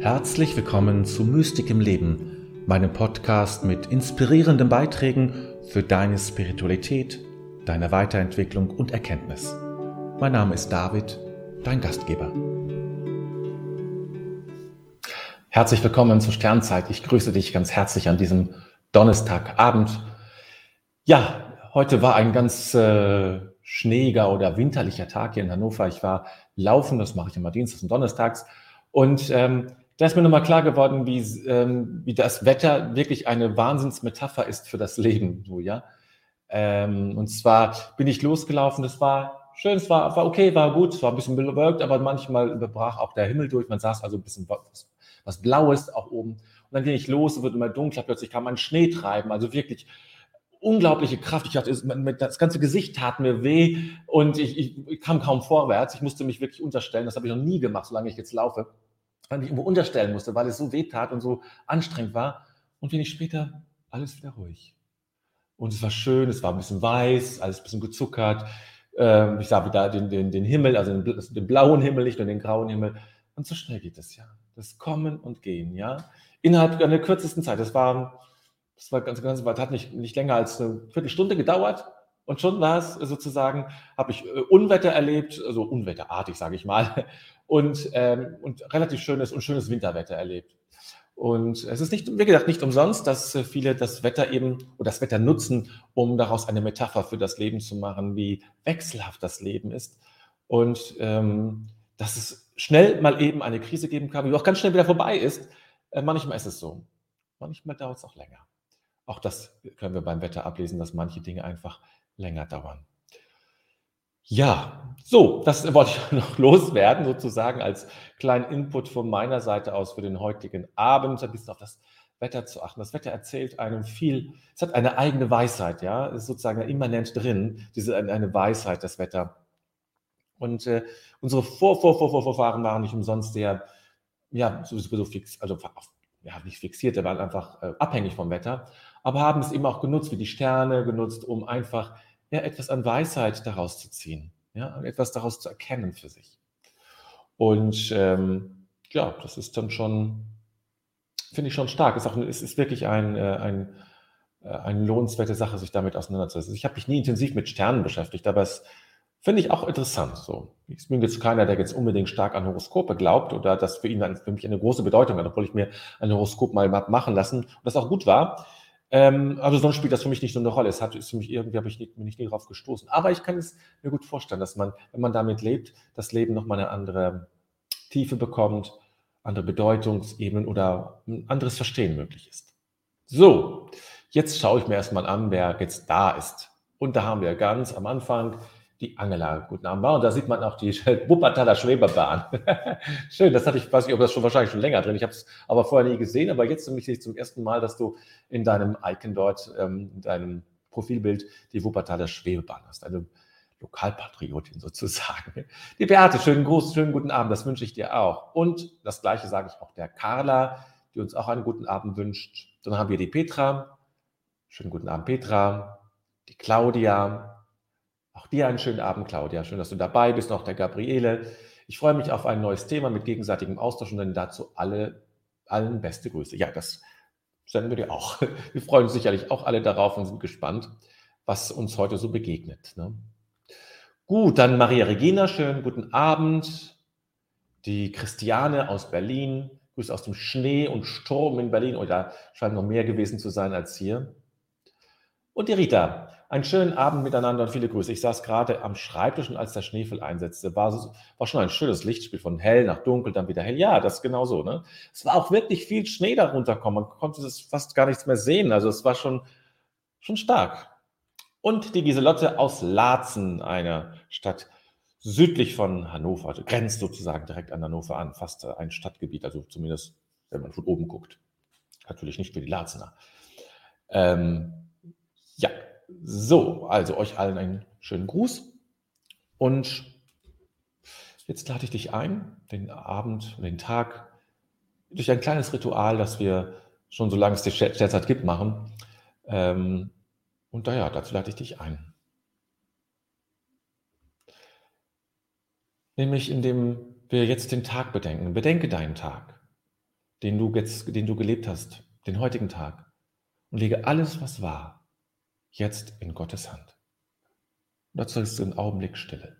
Herzlich willkommen zu Mystik im Leben, meinem Podcast mit inspirierenden Beiträgen für deine Spiritualität, deine Weiterentwicklung und Erkenntnis. Mein Name ist David, dein Gastgeber. Herzlich willkommen zur Sternzeit. Ich grüße dich ganz herzlich an diesem Donnerstagabend. Ja, heute war ein ganz äh, schneeiger oder winterlicher Tag hier in Hannover. Ich war laufen, das mache ich immer dienstags und donnerstags. Und ähm, da ist mir nochmal klar geworden, wie, ähm, wie das Wetter wirklich eine Wahnsinnsmetapher ist für das Leben. So, ja? Ähm, und zwar bin ich losgelaufen, das war schön, es war, war okay, war gut, es war ein bisschen bewölkt, aber manchmal überbrach auch der Himmel durch. Man saß also ein bisschen was, was Blaues auch oben. Und dann ging ich los, es wird immer dunkler, plötzlich kam ein Schneetreiben, also wirklich unglaubliche Kraft. Ich dachte, das ganze Gesicht tat mir weh und ich, ich, ich kam kaum vorwärts. Ich musste mich wirklich unterstellen. Das habe ich noch nie gemacht, solange ich jetzt laufe weil ich mich irgendwo unterstellen musste, weil es so weh tat und so anstrengend war. Und wenig später alles wieder ruhig. Und es war schön, es war ein bisschen weiß, alles ein bisschen gezuckert. Ähm, ich sah wieder den, den, den Himmel, also den, den, blauen Himmel, nicht nur den grauen Himmel. Und so schnell geht es ja. Das Kommen und Gehen, ja. Innerhalb einer kürzesten Zeit. Das war, das war ganz, ganz, das hat nicht, nicht länger als eine Viertelstunde gedauert. Und schon war es sozusagen, habe ich äh, Unwetter erlebt, also unwetterartig, sage ich mal, und, ähm, und relativ schönes und schönes Winterwetter erlebt. Und es ist nicht, wie gesagt, nicht umsonst, dass äh, viele das Wetter eben oder das Wetter nutzen, um daraus eine Metapher für das Leben zu machen, wie wechselhaft das Leben ist. Und ähm, dass es schnell mal eben eine Krise geben kann, die auch ganz schnell wieder vorbei ist. Äh, manchmal ist es so. Manchmal dauert es auch länger. Auch das können wir beim Wetter ablesen, dass manche Dinge einfach länger dauern. Ja, so, das wollte ich noch loswerden, sozusagen als kleinen Input von meiner Seite aus für den heutigen Abend, ein bisschen auf das Wetter zu achten. Das Wetter erzählt einem viel, es hat eine eigene Weisheit, ja, es ist sozusagen immanent drin, diese eine Weisheit, das Wetter. Und äh, unsere Vor Vor Vor Vorfahren waren nicht umsonst sehr, ja, sowieso fix, also ja, nicht fixiert, waren einfach äh, abhängig vom Wetter, aber haben es eben auch genutzt, wie die Sterne genutzt, um einfach ja, etwas an Weisheit daraus zu ziehen, ja, etwas daraus zu erkennen für sich. Und ähm, ja, das ist dann schon, finde ich schon stark. Ist, auch, es ist wirklich ein, äh, ein, äh, eine lohnenswerte Sache, sich damit auseinanderzusetzen. Ich habe mich nie intensiv mit Sternen beschäftigt, aber es finde ich auch interessant. So. Ich bin jetzt keiner, der jetzt unbedingt stark an Horoskope glaubt oder das für ihn für mich eine große Bedeutung hat, obwohl ich mir ein Horoskop mal machen lassen und das auch gut war. Ähm, also sonst spielt das für mich nicht so eine Rolle. Es hat ist für mich irgendwie habe ich nicht, bin ich nie darauf gestoßen. Aber ich kann es mir gut vorstellen, dass man, wenn man damit lebt, das Leben nochmal eine andere Tiefe bekommt, andere Bedeutungsebenen oder ein anderes Verstehen möglich ist. So, jetzt schaue ich mir erstmal an, wer jetzt da ist. Und da haben wir ganz am Anfang die Angela guten Abend. Und da sieht man auch die Wuppertaler Schwebebahn. Schön, das hatte ich, weiß nicht, ob das schon wahrscheinlich schon länger drin. Ich habe es aber vorher nie gesehen, aber jetzt sehe ich zum ersten Mal, dass du in deinem Icon dort, ähm, in deinem Profilbild die Wuppertaler Schwebebahn hast. Eine Lokalpatriotin sozusagen. Die Beate, schönen Gruß, schönen guten Abend, das wünsche ich dir auch. Und das Gleiche sage ich auch der Carla, die uns auch einen guten Abend wünscht. Dann haben wir die Petra. Schönen guten Abend, Petra. Die Claudia, auch dir einen schönen Abend, Claudia. Schön, dass du dabei bist, noch der Gabriele. Ich freue mich auf ein neues Thema mit gegenseitigem Austausch und dann dazu alle, allen beste Grüße. Ja, das senden wir dir auch. Wir freuen uns sicherlich auch alle darauf und sind gespannt, was uns heute so begegnet. Ne? Gut, dann Maria Regina, schönen guten Abend. Die Christiane aus Berlin, Grüße aus dem Schnee und Sturm in Berlin. Oh, da scheint noch mehr gewesen zu sein als hier. Und die Rita, einen schönen Abend miteinander und viele Grüße. Ich saß gerade am Schreibtisch und als der Schneefall einsetzte, war, war schon ein schönes Lichtspiel von hell nach dunkel, dann wieder hell. Ja, das ist genau so. Ne? Es war auch wirklich viel Schnee darunter kommen. Man konnte es fast gar nichts mehr sehen. Also es war schon, schon stark. Und die Giselotte aus Laatzen, einer Stadt südlich von Hannover, also grenzt sozusagen direkt an Hannover an, fast ein Stadtgebiet, also zumindest, wenn man von oben guckt. Natürlich nicht für die Laatzener. Ähm, so, also euch allen einen schönen Gruß und jetzt lade ich dich ein, den Abend, den Tag durch ein kleines Ritual, das wir schon solange es die Sternzeit gibt, machen. Ähm, und daher, dazu lade ich dich ein. Nämlich indem wir jetzt den Tag bedenken. Bedenke deinen Tag. den du, jetzt, den du gelebt hast, den heutigen Tag, und lege alles, was war, jetzt in Gottes Hand. Dazu ist einen Augenblick Stille.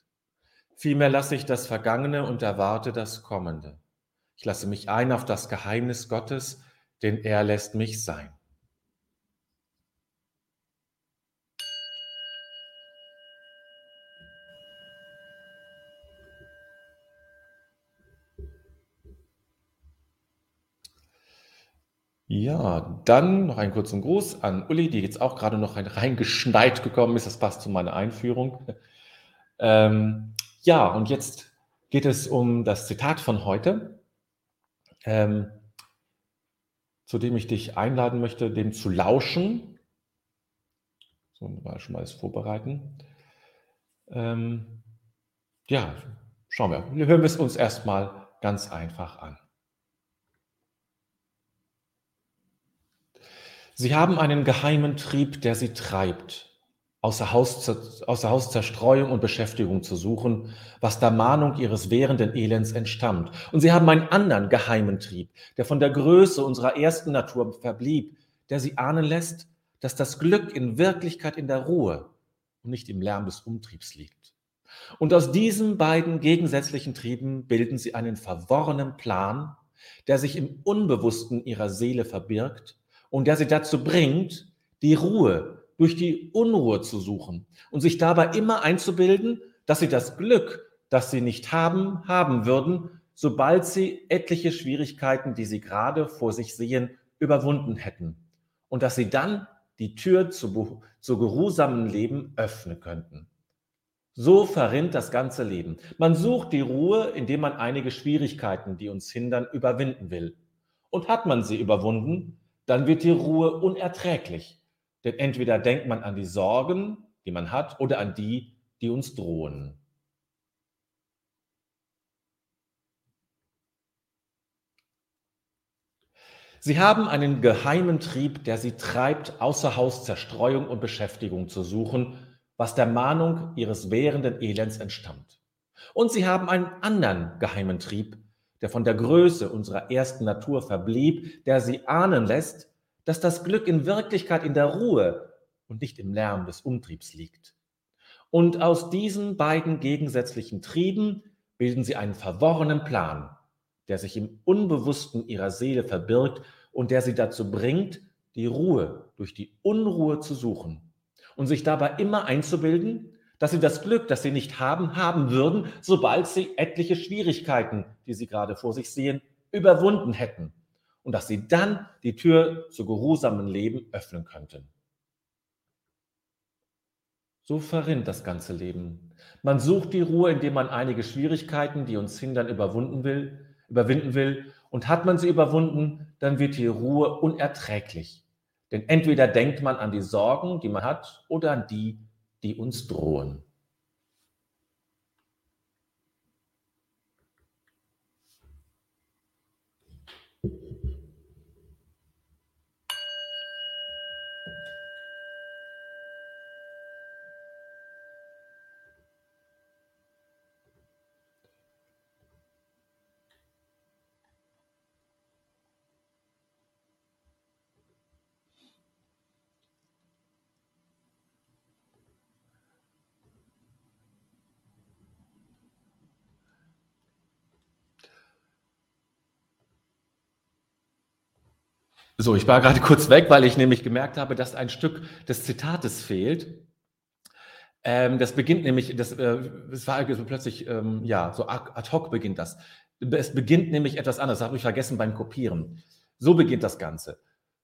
Vielmehr lasse ich das Vergangene und erwarte das Kommende. Ich lasse mich ein auf das Geheimnis Gottes, denn er lässt mich sein. Ja, dann noch einen kurzen Gruß an Uli, die jetzt auch gerade noch reingeschneit gekommen ist. Das passt zu meiner Einführung. Ähm, ja, und jetzt geht es um das Zitat von heute, ähm, zu dem ich dich einladen möchte, dem zu lauschen. So, mal schon mal das vorbereiten. Ähm, ja, schauen wir. Wir hören es uns erstmal ganz einfach an. Sie haben einen geheimen Trieb, der sie treibt außer, Haus, außer Hauszerstreuung und Beschäftigung zu suchen, was der Mahnung ihres währenden Elends entstammt. Und sie haben einen anderen geheimen Trieb, der von der Größe unserer ersten Natur verblieb, der sie ahnen lässt, dass das Glück in Wirklichkeit in der Ruhe und nicht im Lärm des Umtriebs liegt. Und aus diesen beiden gegensätzlichen Trieben bilden sie einen verworrenen Plan, der sich im Unbewussten ihrer Seele verbirgt und der sie dazu bringt, die Ruhe durch die Unruhe zu suchen und sich dabei immer einzubilden, dass sie das Glück, das sie nicht haben, haben würden, sobald sie etliche Schwierigkeiten, die sie gerade vor sich sehen, überwunden hätten und dass sie dann die Tür zu, zu geruhsamen Leben öffnen könnten. So verrinnt das ganze Leben. Man sucht die Ruhe, indem man einige Schwierigkeiten, die uns hindern, überwinden will. Und hat man sie überwunden, dann wird die Ruhe unerträglich. Denn entweder denkt man an die Sorgen, die man hat, oder an die, die uns drohen. Sie haben einen geheimen Trieb, der sie treibt, außer Haus Zerstreuung und Beschäftigung zu suchen, was der Mahnung ihres währenden Elends entstammt. Und sie haben einen anderen geheimen Trieb, der von der Größe unserer ersten Natur verblieb, der sie ahnen lässt, dass das Glück in Wirklichkeit in der Ruhe und nicht im Lärm des Umtriebs liegt. Und aus diesen beiden gegensätzlichen Trieben bilden sie einen verworrenen Plan, der sich im Unbewussten ihrer Seele verbirgt und der sie dazu bringt, die Ruhe durch die Unruhe zu suchen und sich dabei immer einzubilden, dass sie das Glück, das sie nicht haben, haben würden, sobald sie etliche Schwierigkeiten, die sie gerade vor sich sehen, überwunden hätten und dass sie dann die Tür zu geruhsamen Leben öffnen könnten. So verrinnt das ganze Leben. Man sucht die Ruhe, indem man einige Schwierigkeiten, die uns hindern, überwunden will, überwinden will. Und hat man sie überwunden, dann wird die Ruhe unerträglich. Denn entweder denkt man an die Sorgen, die man hat, oder an die, die uns drohen. So, ich war gerade kurz weg, weil ich nämlich gemerkt habe, dass ein Stück des Zitates fehlt. Ähm, das beginnt nämlich, das, äh, das war plötzlich, ähm, ja, so ad hoc beginnt das. Es beginnt nämlich etwas anderes, das habe ich vergessen beim Kopieren. So beginnt das Ganze.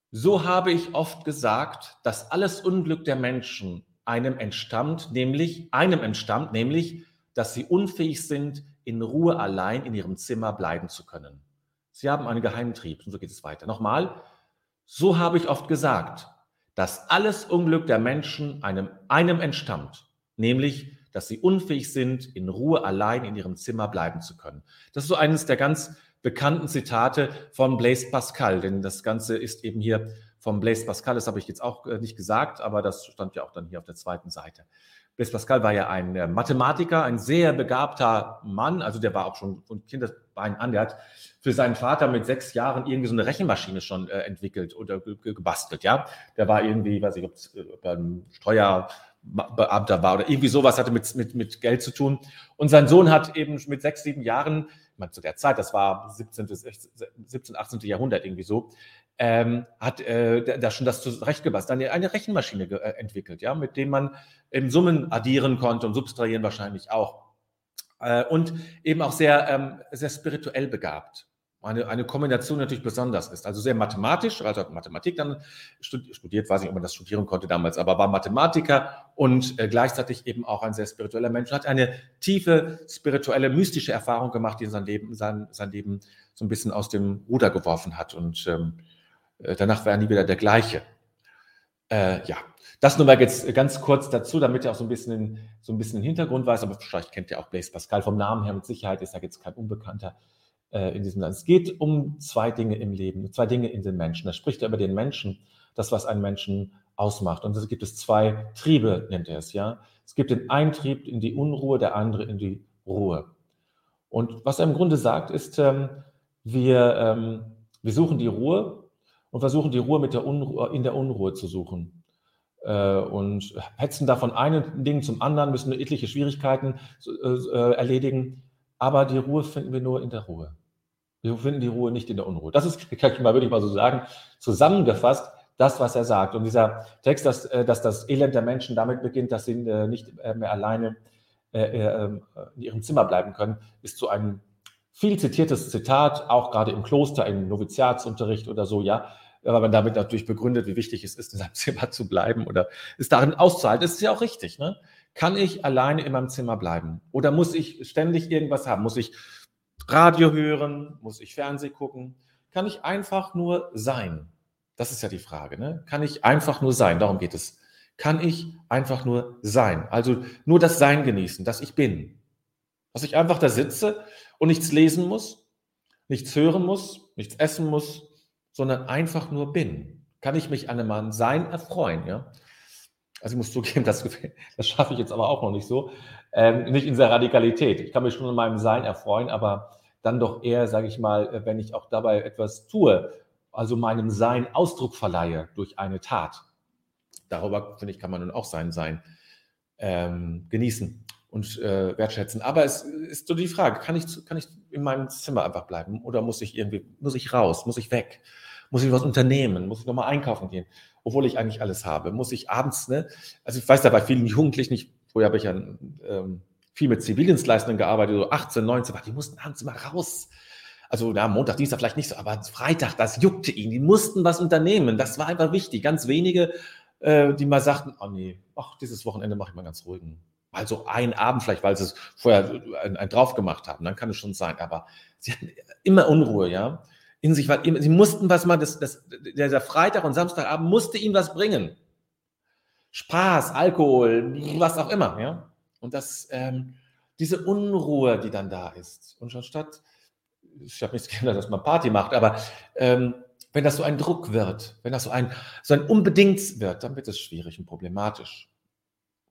So habe ich oft gesagt, dass alles Unglück der Menschen einem entstammt, nämlich einem entstammt, nämlich, dass sie unfähig sind, in Ruhe allein in ihrem Zimmer bleiben zu können. Sie haben einen Geheimtrieb und so geht es weiter. Nochmal, so habe ich oft gesagt, dass alles Unglück der Menschen einem, einem entstammt, nämlich, dass sie unfähig sind, in Ruhe allein in ihrem Zimmer bleiben zu können. Das ist so eines der ganz bekannten Zitate von Blaise Pascal, denn das Ganze ist eben hier von Blaise Pascal, das habe ich jetzt auch äh, nicht gesagt, aber das stand ja auch dann hier auf der zweiten Seite. Blaise Pascal war ja ein äh, Mathematiker, ein sehr begabter Mann, also der war auch schon von Kindesbein an, der hat für seinen Vater mit sechs Jahren irgendwie so eine Rechenmaschine schon äh, entwickelt oder gebastelt, ja. Der war irgendwie, weiß ich, ob es beim Steuerbeamter war oder irgendwie sowas, hatte mit, mit, mit Geld zu tun. Und sein Sohn hat eben mit sechs, sieben Jahren, ich meine, zu der Zeit, das war 17., 17 18. Jahrhundert irgendwie so, ähm, hat äh, da schon das zurechtgebastelt, eine, eine Rechenmaschine äh, entwickelt, ja, mit dem man eben Summen addieren konnte und subtrahieren wahrscheinlich auch. Äh, und eben auch sehr, ähm, sehr spirituell begabt. Eine, eine Kombination natürlich besonders ist. Also sehr mathematisch, also hat Mathematik dann studiert, weiß nicht, ob man das studieren konnte damals, aber war Mathematiker und äh, gleichzeitig eben auch ein sehr spiritueller Mensch. Hat eine tiefe spirituelle, mystische Erfahrung gemacht, die sein Leben, sein, sein Leben so ein bisschen aus dem Ruder geworfen hat. Und ähm, äh, danach war er nie wieder der gleiche. Äh, ja, das nur mal jetzt ganz kurz dazu, damit ihr auch so ein bisschen, so ein bisschen den Hintergrund weiß, aber vielleicht kennt ihr auch Blaise Pascal vom Namen her mit Sicherheit, ist ja jetzt kein Unbekannter äh, in diesem Land. Es geht um zwei Dinge im Leben, zwei Dinge in den Menschen. Da spricht er über den Menschen, das, was einen Menschen ausmacht. Und es gibt es zwei Triebe, nennt er es, ja. Es gibt den einen Trieb in die Unruhe, der andere in die Ruhe. Und was er im Grunde sagt, ist, ähm, wir, ähm, wir suchen die Ruhe und versuchen die Ruhe, mit der Unruhe in der Unruhe zu suchen. Äh, und hetzen da von einem Ding zum anderen, müssen etliche Schwierigkeiten äh, erledigen. Aber die Ruhe finden wir nur in der Ruhe. Wir finden die Ruhe nicht in der Unruhe. Das ist, kann ich mal wirklich mal so sagen, zusammengefasst das, was er sagt. Und dieser Text, dass, dass das Elend der Menschen damit beginnt, dass sie nicht mehr alleine ähm, in ihrem Zimmer bleiben können, ist so ein viel zitiertes Zitat, auch gerade im Kloster, im Noviziatsunterricht oder so, ja, weil man damit natürlich begründet, wie wichtig es ist, in seinem Zimmer zu bleiben oder es darin auszuhalten. Das ist ja auch richtig. Ne? Kann ich alleine in meinem Zimmer bleiben? Oder muss ich ständig irgendwas haben? Muss ich Radio hören? Muss ich Fernsehen gucken? Kann ich einfach nur sein? Das ist ja die Frage. Ne? Kann ich einfach nur sein? Darum geht es. Kann ich einfach nur sein? Also nur das Sein genießen, dass ich bin. Dass ich einfach da sitze und nichts lesen muss, nichts hören muss, nichts essen muss, sondern einfach nur bin. Kann ich mich an einem Sein erfreuen, ja? Also ich muss zugeben, das, das schaffe ich jetzt aber auch noch nicht so. Ähm, nicht in der Radikalität. Ich kann mich schon an meinem Sein erfreuen, aber dann doch eher, sage ich mal, wenn ich auch dabei etwas tue, also meinem Sein Ausdruck verleihe durch eine Tat. Darüber, finde ich, kann man nun auch sein Sein ähm, genießen und äh, wertschätzen. Aber es ist so die Frage, kann ich, kann ich in meinem Zimmer einfach bleiben oder muss ich irgendwie, muss ich raus, muss ich weg? Muss ich was unternehmen? Muss ich nochmal einkaufen gehen? Obwohl ich eigentlich alles habe. Muss ich abends, ne? Also ich weiß da bei vielen Jugendlichen nicht, vorher habe ich ja ähm, viel mit Zivildienstleistern gearbeitet, so 18, 19, die mussten abends immer raus. Also na, Montag, Dienstag vielleicht nicht so, aber Freitag, das juckte ihnen. Die mussten was unternehmen. Das war einfach wichtig. Ganz wenige, äh, die mal sagten, oh nee, ach, dieses Wochenende mache ich mal ganz ruhigen. Mal so einen Abend vielleicht, weil sie es vorher ein, ein drauf gemacht haben. Dann kann es schon sein. Aber sie hatten immer Unruhe, ja in sich, weil sie mussten was machen, das, das, der Freitag und Samstagabend musste ihnen was bringen. Spaß, Alkohol, was auch immer, ja. Und das, ähm, diese Unruhe, die dann da ist. Und schon statt, ich habe nichts geändert, dass man Party macht, aber ähm, wenn das so ein Druck wird, wenn das so ein, so ein Unbedingt wird, dann wird es schwierig und problematisch.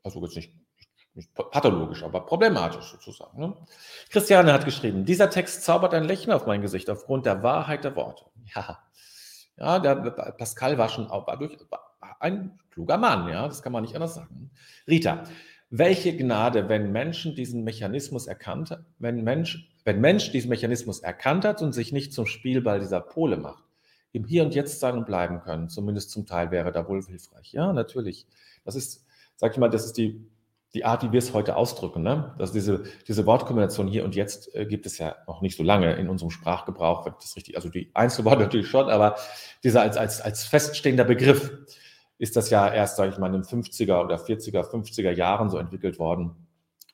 Also jetzt nicht nicht pathologisch, aber problematisch sozusagen. Ne? Christiane hat geschrieben, dieser Text zaubert ein Lächeln auf mein Gesicht aufgrund der Wahrheit der Worte. Ja, ja der Pascal war schon war durch, war ein kluger Mann, ja, das kann man nicht anders sagen. Rita, welche Gnade, wenn Menschen diesen Mechanismus erkannt, wenn Mensch, wenn Mensch diesen Mechanismus erkannt hat und sich nicht zum Spielball dieser Pole macht. im Hier und Jetzt sein und bleiben können. Zumindest zum Teil wäre da wohl hilfreich. Ja, natürlich. Das ist, sag ich mal, das ist die, die Art, wie wir es heute ausdrücken. Ne? Also diese, diese Wortkombination hier und jetzt äh, gibt es ja noch nicht so lange in unserem Sprachgebrauch, wenn das richtig, also die Einzelworte natürlich schon, aber dieser als, als, als feststehender Begriff ist das ja erst, sage ich mal, in den 50er oder 40er, 50er Jahren so entwickelt worden.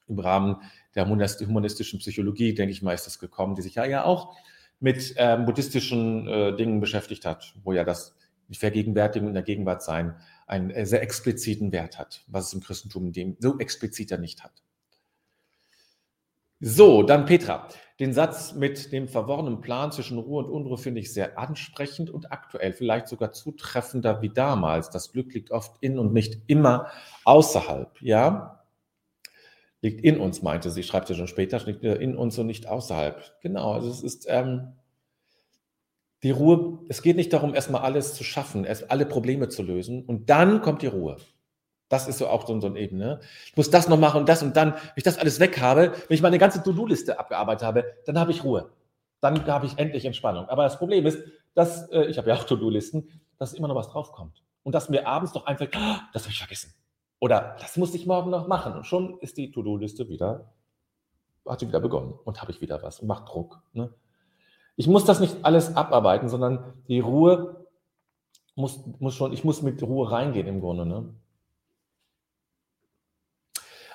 Im Rahmen der humanistischen Psychologie, denke ich mal, ist das gekommen, die sich ja, ja auch mit ähm, buddhistischen äh, Dingen beschäftigt hat, wo ja das die Vergegenwärtigung in der Gegenwart sein einen äh, sehr expliziten Wert hat, was es im Christentum dem so explizit ja nicht hat. So, dann Petra. Den Satz mit dem verworrenen Plan zwischen Ruhe und Unruhe finde ich sehr ansprechend und aktuell, vielleicht sogar zutreffender wie damals. Das Glück liegt oft in und nicht immer außerhalb. Ja, liegt in uns, meinte sie, schreibt sie schon später, liegt in uns und nicht außerhalb. Genau, also es ist ähm, die Ruhe, es geht nicht darum, erstmal alles zu schaffen, erst alle Probleme zu lösen und dann kommt die Ruhe. Das ist so auch so, so eine Ebene. Ich muss das noch machen und das und dann, wenn ich das alles weg habe, wenn ich meine ganze To-Do-Liste abgearbeitet habe, dann habe ich Ruhe. Dann habe ich endlich Entspannung. Aber das Problem ist, dass, äh, ich habe ja auch To-Do-Listen, dass immer noch was draufkommt. Und dass mir abends doch einfällt, oh, das habe ich vergessen. Oder das muss ich morgen noch machen. Und schon ist die To-Do-Liste wieder, hat sie wieder begonnen und habe ich wieder was und macht Druck. Ne? Ich muss das nicht alles abarbeiten, sondern die Ruhe muss, muss schon, ich muss mit Ruhe reingehen im Grunde. Ne?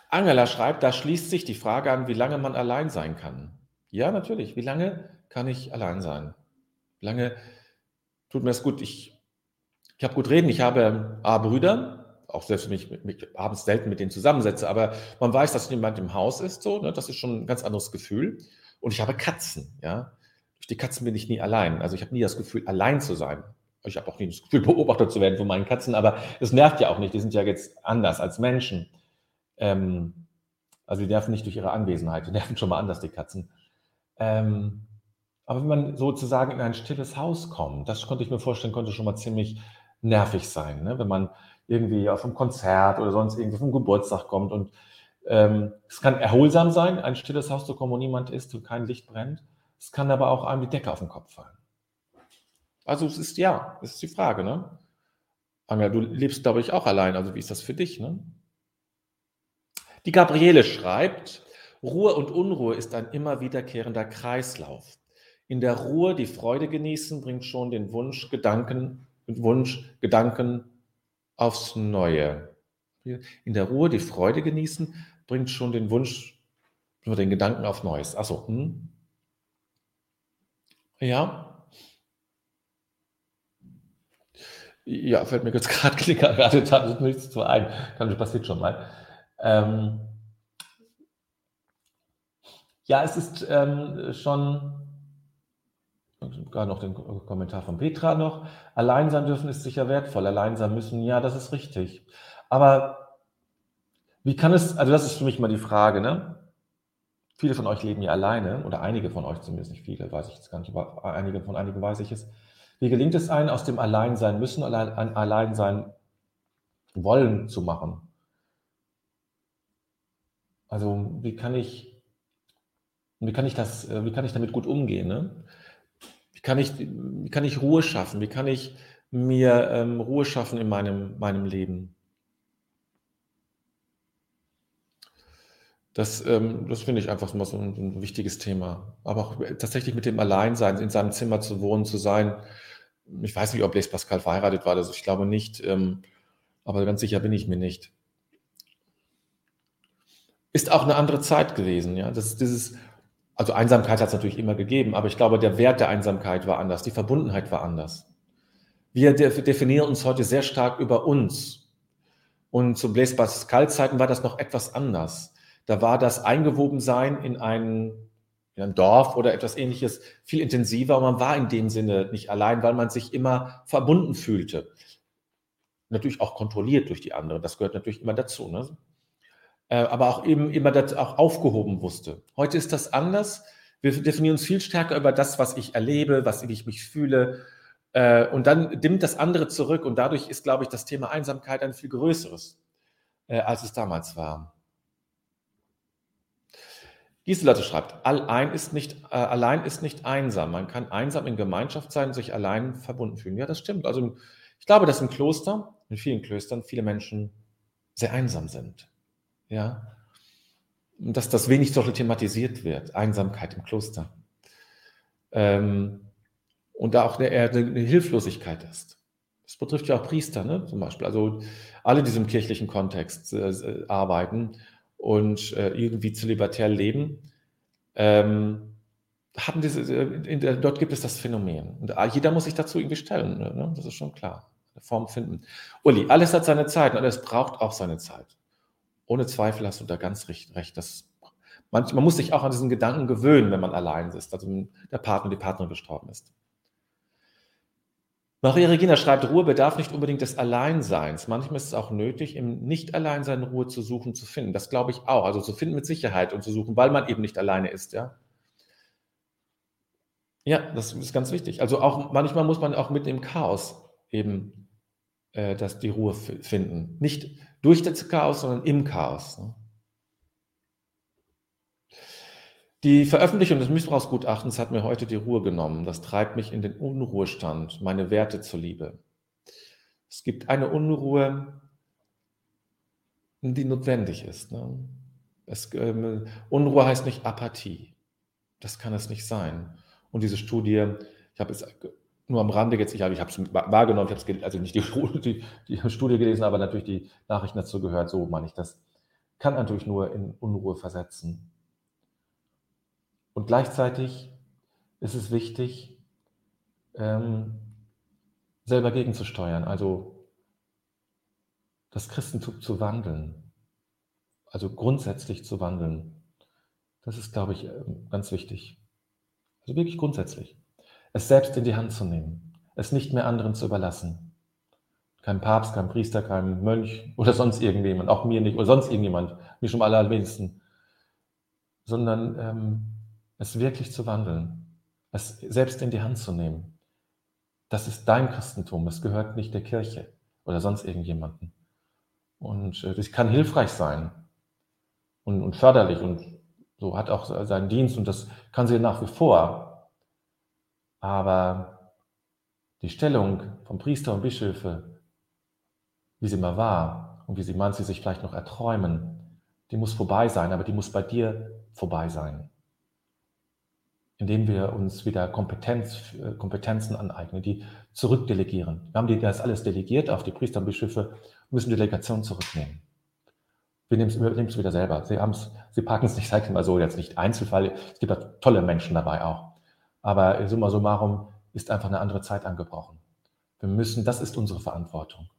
Angela schreibt, da schließt sich die Frage an, wie lange man allein sein kann. Ja, natürlich. Wie lange kann ich allein sein? Wie lange tut mir das gut? Ich, ich habe gut reden. Ich habe A, Brüder, auch selbst wenn ich mich, mich abends selten mit denen zusammensetze, aber man weiß, dass jemand im Haus ist, so, ne? das ist schon ein ganz anderes Gefühl. Und ich habe Katzen, ja. Durch die Katzen bin ich nie allein. Also ich habe nie das Gefühl, allein zu sein. Ich habe auch nie das Gefühl, beobachtet zu werden von meinen Katzen, aber es nervt ja auch nicht. Die sind ja jetzt anders als Menschen. Ähm, also die nerven nicht durch ihre Anwesenheit, die nerven schon mal anders, die Katzen. Ähm, aber wenn man sozusagen in ein stilles Haus kommt, das konnte ich mir vorstellen, konnte schon mal ziemlich nervig sein. Ne? Wenn man irgendwie auf einem Konzert oder sonst irgendwie vom Geburtstag kommt und ähm, es kann erholsam sein, ein stilles Haus zu kommen, wo niemand ist und kein Licht brennt. Es kann aber auch einem die Decke auf den Kopf fallen. Also es ist ja, das ist die Frage, ne? Anja, du lebst, glaube ich, auch allein. Also wie ist das für dich, ne? Die Gabriele schreibt, Ruhe und Unruhe ist ein immer wiederkehrender Kreislauf. In der Ruhe die Freude genießen bringt schon den Wunsch, Gedanken, Wunsch, Gedanken aufs Neue. In der Ruhe die Freude genießen bringt schon den Wunsch den Gedanken auf Neues. Achso, hm? Ja. Ja, fällt mir jetzt gerade gerade da nichts zu ein. Kann, passiert schon mal. Ähm, ja, es ist ähm, schon, gar noch den Kommentar von Petra noch, allein sein dürfen ist sicher wertvoll, allein sein müssen, ja, das ist richtig. Aber wie kann es, also das ist für mich mal die Frage, ne? Viele von euch leben ja alleine, oder einige von euch zumindest, nicht viele, weiß ich jetzt gar nicht, aber einige von einigen weiß ich es. Wie gelingt es einem, aus dem Alleinsein müssen, ein Alleinsein wollen zu machen? Also wie kann ich, wie kann ich das, wie kann ich damit gut umgehen? Ne? Wie, kann ich, wie kann ich Ruhe schaffen? Wie kann ich mir ähm, Ruhe schaffen in meinem, meinem Leben? Das, ähm, das finde ich einfach mal so ein, ein, wichtiges Thema. Aber auch tatsächlich mit dem Alleinsein, in seinem Zimmer zu wohnen, zu sein. Ich weiß nicht, ob Blaise Pascal verheiratet war, also ich glaube nicht, ähm, aber ganz sicher bin ich mir nicht. Ist auch eine andere Zeit gewesen, ja. Das, dieses, also Einsamkeit hat es natürlich immer gegeben, aber ich glaube, der Wert der Einsamkeit war anders, die Verbundenheit war anders. Wir definieren uns heute sehr stark über uns. Und zu Blaise Pascal Zeiten war das noch etwas anders. Da war das Eingewobensein in ein, in ein Dorf oder etwas ähnliches viel intensiver und man war in dem Sinne nicht allein, weil man sich immer verbunden fühlte. Natürlich auch kontrolliert durch die anderen, das gehört natürlich immer dazu. Ne? Äh, aber auch eben immer das auch aufgehoben wusste. Heute ist das anders. Wir definieren uns viel stärker über das, was ich erlebe, was ich mich fühle. Äh, und dann dimmt das andere zurück. Und dadurch ist, glaube ich, das Thema Einsamkeit ein viel größeres, äh, als es damals war. Giselotte schreibt, allein ist, nicht, äh, allein ist nicht einsam. Man kann einsam in Gemeinschaft sein und sich allein verbunden fühlen. Ja, das stimmt. Also ich glaube, dass im Kloster, in vielen Klöstern, viele Menschen sehr einsam sind. Ja. Und dass das wenig so thematisiert wird, Einsamkeit im Kloster. Ähm, und da auch eine, eine Hilflosigkeit ist. Das betrifft ja auch Priester, ne, zum Beispiel. Also alle in diesem kirchlichen Kontext äh, arbeiten und äh, irgendwie zölibatär leben, ähm, haben diese, äh, der, dort gibt es das Phänomen. Und jeder muss sich dazu irgendwie stellen, ne? das ist schon klar. Eine Form finden. Uli, alles hat seine Zeit und alles braucht auch seine Zeit. Ohne Zweifel hast du da ganz recht. recht. Das, man, man muss sich auch an diesen Gedanken gewöhnen, wenn man allein ist, also der Partner, die Partnerin gestorben ist. Maria Regina schreibt, Ruhe bedarf nicht unbedingt des Alleinseins. Manchmal ist es auch nötig, im Nicht-Alleinsein Ruhe zu suchen, zu finden. Das glaube ich auch. Also zu finden mit Sicherheit und zu suchen, weil man eben nicht alleine ist, ja. Ja, das ist ganz wichtig. Also auch manchmal muss man auch mit dem Chaos eben äh, das, die Ruhe finden. Nicht durch das Chaos, sondern im Chaos. Ne? Die Veröffentlichung des Missbrauchsgutachtens hat mir heute die Ruhe genommen. Das treibt mich in den Unruhestand, meine Werte zuliebe. Es gibt eine Unruhe, die notwendig ist. Ne? Es, ähm, Unruhe heißt nicht Apathie. Das kann es nicht sein. Und diese Studie, ich habe es nur am Rande jetzt, ich habe es wahrgenommen, ich habe es also nicht die, die, die, Studie gelesen, aber natürlich die Nachrichten dazu gehört, so meine ich das, kann natürlich nur in Unruhe versetzen. Und gleichzeitig ist es wichtig, ähm, selber gegenzusteuern, also das Christentum zu wandeln, also grundsätzlich zu wandeln. Das ist, glaube ich, ähm, ganz wichtig. Also wirklich grundsätzlich. Es selbst in die Hand zu nehmen, es nicht mehr anderen zu überlassen. Kein Papst, kein Priester, kein Mönch oder sonst irgendjemand, auch mir nicht oder sonst irgendjemand, mir schon am allerwenigsten, sondern ähm, es wirklich zu wandeln, es selbst in die Hand zu nehmen. Das ist dein Christentum, es gehört nicht der Kirche oder sonst irgendjemanden. Und äh, das kann hilfreich sein und, und förderlich und so hat auch seinen Dienst und das kann sie nach wie vor. Aber die Stellung von Priester und Bischöfe, wie sie mal war und wie sie manche sich vielleicht noch erträumen, die muss vorbei sein, aber die muss bei dir vorbei sein indem wir uns wieder Kompetenz, äh, Kompetenzen aneignen, die zurückdelegieren. Wir haben das alles delegiert auf die Priester und Bischöfe, müssen Delegation zurücknehmen. Wir nehmen es wieder selber. Sie, sie packen es nicht, sage ich mal so, jetzt nicht Einzelfall. Es gibt da tolle Menschen dabei auch. Aber summa summarum ist einfach eine andere Zeit angebrochen. Wir müssen, das ist unsere Verantwortung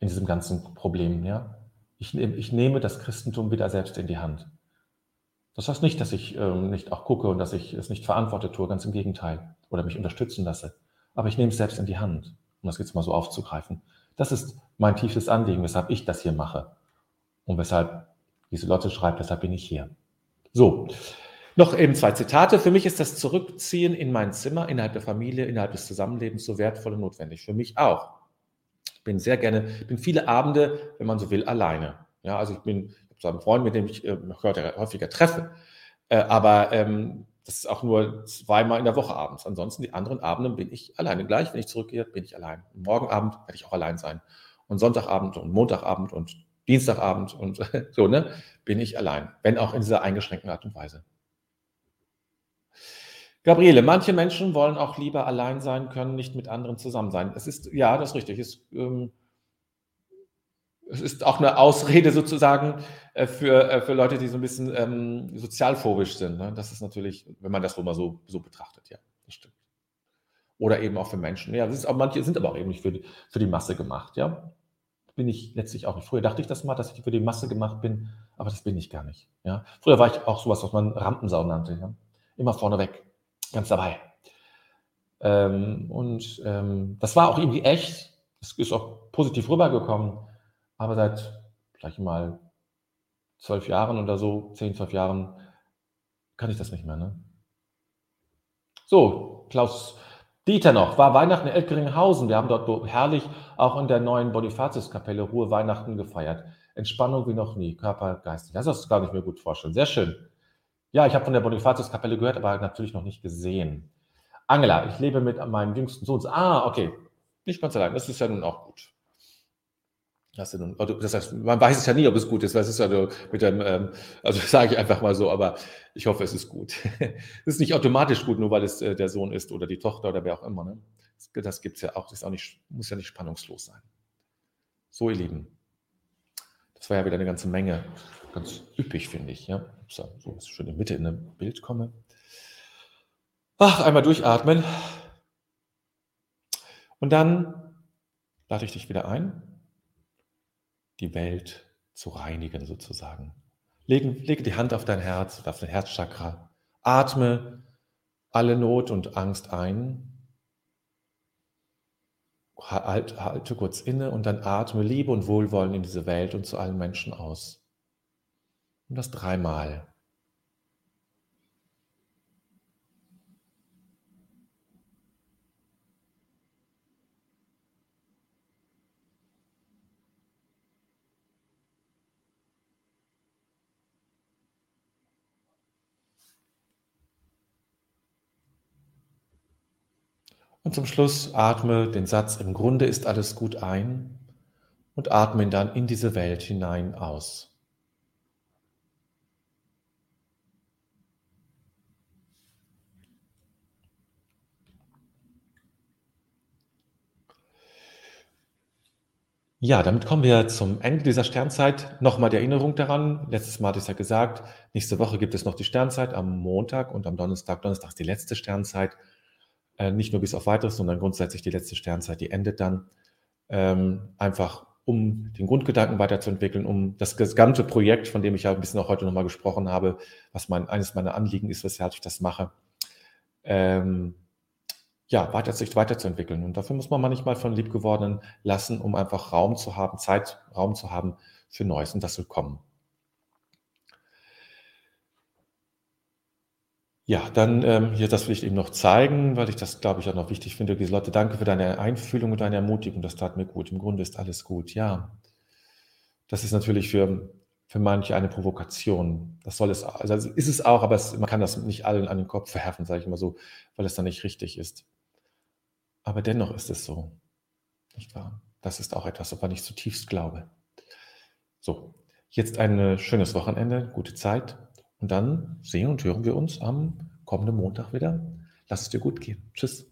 in diesem ganzen Problem. Ja? Ich, ich nehme das Christentum wieder selbst in die Hand. Das heißt nicht, dass ich ähm, nicht auch gucke und dass ich es nicht verantwortet tue, ganz im Gegenteil, oder mich unterstützen lasse. Aber ich nehme es selbst in die Hand, um das jetzt mal so aufzugreifen. Das ist mein tiefes Anliegen, weshalb ich das hier mache. Und weshalb Lotte schreibt, weshalb bin ich hier. So, noch eben zwei Zitate. Für mich ist das Zurückziehen in mein Zimmer, innerhalb der Familie, innerhalb des Zusammenlebens so wertvoll und notwendig. Für mich auch. Ich bin sehr gerne, bin viele Abende, wenn man so will, alleine. Ja, also ich bin so einem Freund, mit dem ich äh, häufiger treffe. Äh, aber ähm, das ist auch nur zweimal in der Woche abends. Ansonsten die anderen Abende bin ich alleine. Gleich, wenn ich zurückgehe, bin ich allein. Morgen Abend werde ich auch allein sein. Und Sonntagabend und Montagabend und Dienstagabend und so, ne, bin ich allein. Wenn auch in dieser eingeschränkten Art und Weise. Gabriele, manche Menschen wollen auch lieber allein sein können, nicht mit anderen zusammen sein. Es ist, ja, das ist richtig. Es, ähm, es ist auch eine Ausrede sozusagen äh, für, äh, für Leute, die so ein bisschen ähm, sozialphobisch sind. Ne? Das ist natürlich, wenn man das wohl mal so, so betrachtet, ja, das stimmt. Oder eben auch für Menschen. Ja, auch, manche sind aber auch eben nicht für die, für die Masse gemacht, ja. Bin ich letztlich auch nicht. Früher dachte ich das mal, dass ich für die Masse gemacht bin, aber das bin ich gar nicht. Ja. Früher war ich auch sowas, was man Rampensau nannte. Ja? Immer vorneweg, ganz dabei. Ähm, und ähm, das war auch irgendwie echt. Es ist auch positiv rübergekommen. Aber seit, ich mal, zwölf Jahren oder so, zehn, zwölf Jahren, kann ich das nicht mehr. Ne? So, Klaus Dieter noch, war Weihnachten in Elkeringhausen. Wir haben dort herrlich auch in der neuen Bonifatiuskapelle Ruhe Weihnachten gefeiert. Entspannung wie noch nie, Körper, Geist. Das kann ich mir gut vorstellen. Sehr schön. Ja, ich habe von der Bonifatiuskapelle gehört, aber natürlich noch nicht gesehen. Angela, ich lebe mit meinem jüngsten Sohn. Ah, okay. Nicht ganz allein. Das ist ja nun auch gut. Das, heißt, man weiß es ja nie, ob es gut ist, es ist ja mit dem, ähm, also sage ich einfach mal so, aber ich hoffe, es ist gut. es ist nicht automatisch gut, nur weil es äh, der Sohn ist oder die Tochter oder wer auch immer. Ne? Das, das gibt es ja auch, das auch nicht, muss ja nicht spannungslos sein. So, ihr Lieben, das war ja wieder eine ganze Menge. Ganz üppig, finde ich. Ja? So, dass ich schön in der Mitte in ein Bild komme. Ach, einmal durchatmen. Und dann lade ich dich wieder ein, die Welt zu reinigen sozusagen. Lege, lege die Hand auf dein Herz, auf dein Herzchakra. Atme alle Not und Angst ein. Halt, halte kurz inne und dann atme Liebe und Wohlwollen in diese Welt und zu allen Menschen aus. Und das dreimal. Und zum Schluss atme den Satz, im Grunde ist alles gut ein und atme ihn dann in diese Welt hinein aus. Ja, damit kommen wir zum Ende dieser Sternzeit. Nochmal die Erinnerung daran. Letztes Mal hatte ich es ja gesagt, nächste Woche gibt es noch die Sternzeit am Montag und am Donnerstag. Donnerstag ist die letzte Sternzeit. Äh, nicht nur bis auf weiteres, sondern grundsätzlich die letzte Sternzeit, die endet dann. Ähm, einfach um den Grundgedanken weiterzuentwickeln, um das gesamte Projekt, von dem ich ja ein bisschen auch heute nochmal gesprochen habe, was mein, eines meiner Anliegen ist, weshalb ich das mache, ähm, ja, weiter, sich weiterzuentwickeln. Und dafür muss man manchmal von Liebgewordenen lassen, um einfach Raum zu haben, Zeit, Raum zu haben für Neues. Und das will kommen. Ja, dann ähm, hier, das will ich eben noch zeigen, weil ich das, glaube ich, auch noch wichtig finde. Leute, danke für deine Einfühlung und deine Ermutigung. Das tat mir gut. Im Grunde ist alles gut. Ja, das ist natürlich für, für manche eine Provokation. Das soll es, also ist es auch, aber es, man kann das nicht allen an den Kopf verwerfen, sage ich mal so, weil es dann nicht richtig ist. Aber dennoch ist es so. Nicht wahr? Das ist auch etwas, woran ich zutiefst glaube. So, jetzt ein schönes Wochenende, gute Zeit. Und dann sehen und hören wir uns am kommenden Montag wieder. Lass es dir gut gehen. Tschüss.